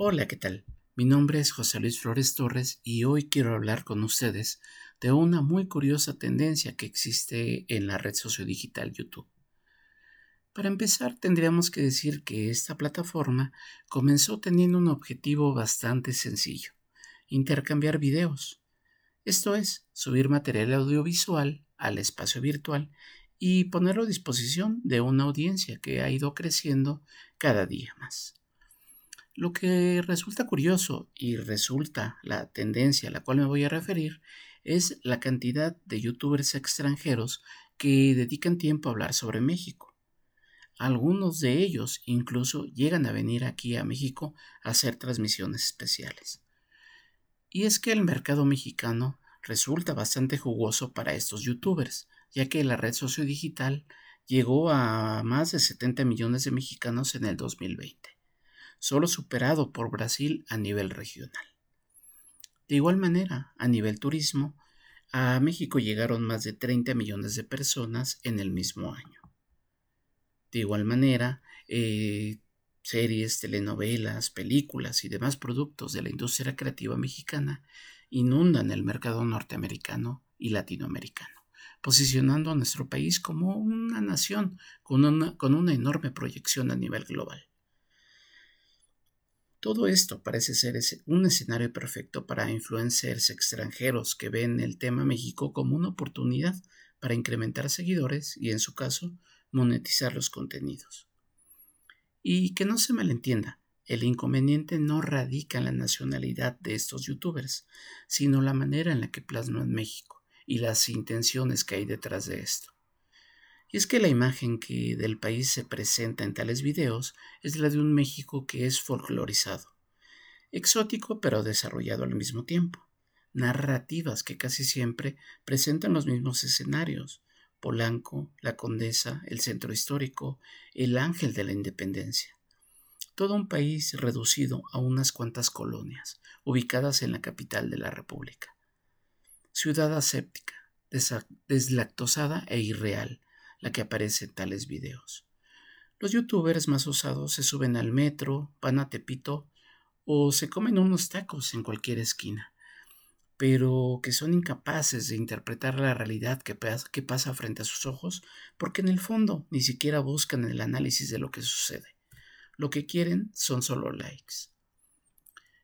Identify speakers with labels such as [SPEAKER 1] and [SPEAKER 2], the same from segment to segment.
[SPEAKER 1] Hola, ¿qué tal? Mi nombre es José Luis Flores Torres y hoy quiero hablar con ustedes de una muy curiosa tendencia que existe en la red sociodigital YouTube. Para empezar, tendríamos que decir que esta plataforma comenzó teniendo un objetivo bastante sencillo, intercambiar videos. Esto es, subir material audiovisual al espacio virtual y ponerlo a disposición de una audiencia que ha ido creciendo cada día más. Lo que resulta curioso y resulta la tendencia a la cual me voy a referir es la cantidad de youtubers extranjeros que dedican tiempo a hablar sobre México. Algunos de ellos incluso llegan a venir aquí a México a hacer transmisiones especiales. Y es que el mercado mexicano resulta bastante jugoso para estos youtubers, ya que la red sociodigital llegó a más de 70 millones de mexicanos en el 2020 solo superado por Brasil a nivel regional. De igual manera, a nivel turismo, a México llegaron más de 30 millones de personas en el mismo año. De igual manera, eh, series, telenovelas, películas y demás productos de la industria creativa mexicana inundan el mercado norteamericano y latinoamericano, posicionando a nuestro país como una nación con una enorme proyección a nivel global. Todo esto parece ser un escenario perfecto para influencers extranjeros que ven el tema México como una oportunidad para incrementar seguidores y, en su caso, monetizar los contenidos. Y que no se malentienda, el inconveniente no radica en la nacionalidad de estos youtubers, sino la manera en la que plasman México y las intenciones que hay detrás de esto. Y es que la imagen que del país se presenta en tales videos es la de un México que es folclorizado, exótico pero desarrollado al mismo tiempo, narrativas que casi siempre presentan los mismos escenarios, Polanco, la Condesa, el Centro Histórico, el Ángel de la Independencia. Todo un país reducido a unas cuantas colonias, ubicadas en la capital de la República. Ciudad aséptica, deslactosada e irreal, la que aparece en tales videos. Los youtubers más usados se suben al metro, van a Tepito o se comen unos tacos en cualquier esquina, pero que son incapaces de interpretar la realidad que, pasa frente a sus ojos porque en el fondo ni siquiera buscan el análisis de lo que sucede. Lo que quieren son solo likes.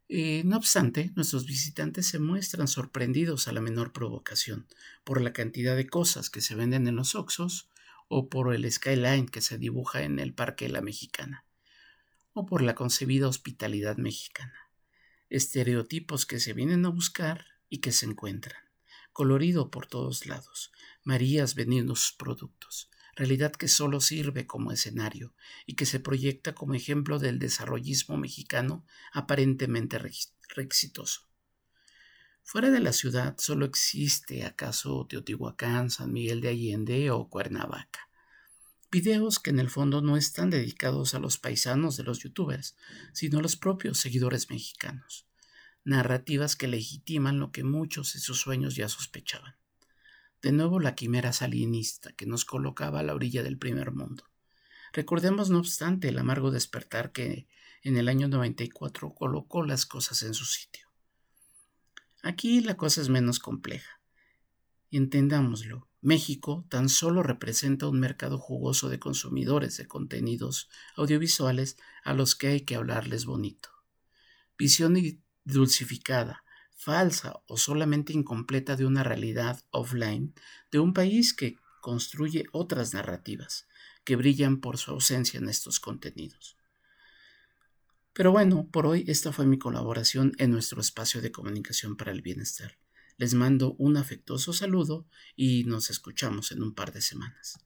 [SPEAKER 1] Eh, no obstante, nuestros visitantes se muestran sorprendidos a la menor provocación por la cantidad de cosas que se venden en los Oxos o por el skyline que se dibuja en el Parque La Mexicana, o por la concebida hospitalidad mexicana. Estereotipos que se vienen a buscar y que se encuentran, colorido por todos lados, Marías vendiendo sus productos, realidad que solo sirve como escenario y que se proyecta como ejemplo del desarrollismo mexicano aparentemente exitoso. Fuera de la ciudad solo existe acaso Teotihuacán, San Miguel de Allende o Cuernavaca. Videos que en el fondo no están dedicados a los paisanos de los youtubers, sino a los propios seguidores mexicanos. Narrativas que legitiman lo que muchos de sus sueños ya sospechaban. De nuevo la quimera salinista que nos colocaba a la orilla del primer mundo. Recordemos no obstante el amargo despertar que en el año 94 colocó las cosas en su sitio. Aquí la cosa es menos compleja. Entendámoslo, México tan solo representa un mercado jugoso de consumidores de contenidos audiovisuales a los que hay que hablarles bonito. Visión dulcificada, falsa o solamente incompleta de una realidad offline de un país que construye otras narrativas que brillan por su ausencia en estos contenidos. Pero bueno, por hoy esta fue mi colaboración en nuestro espacio de comunicación para el bienestar. Les mando un afectuoso saludo y nos escuchamos en un par de semanas.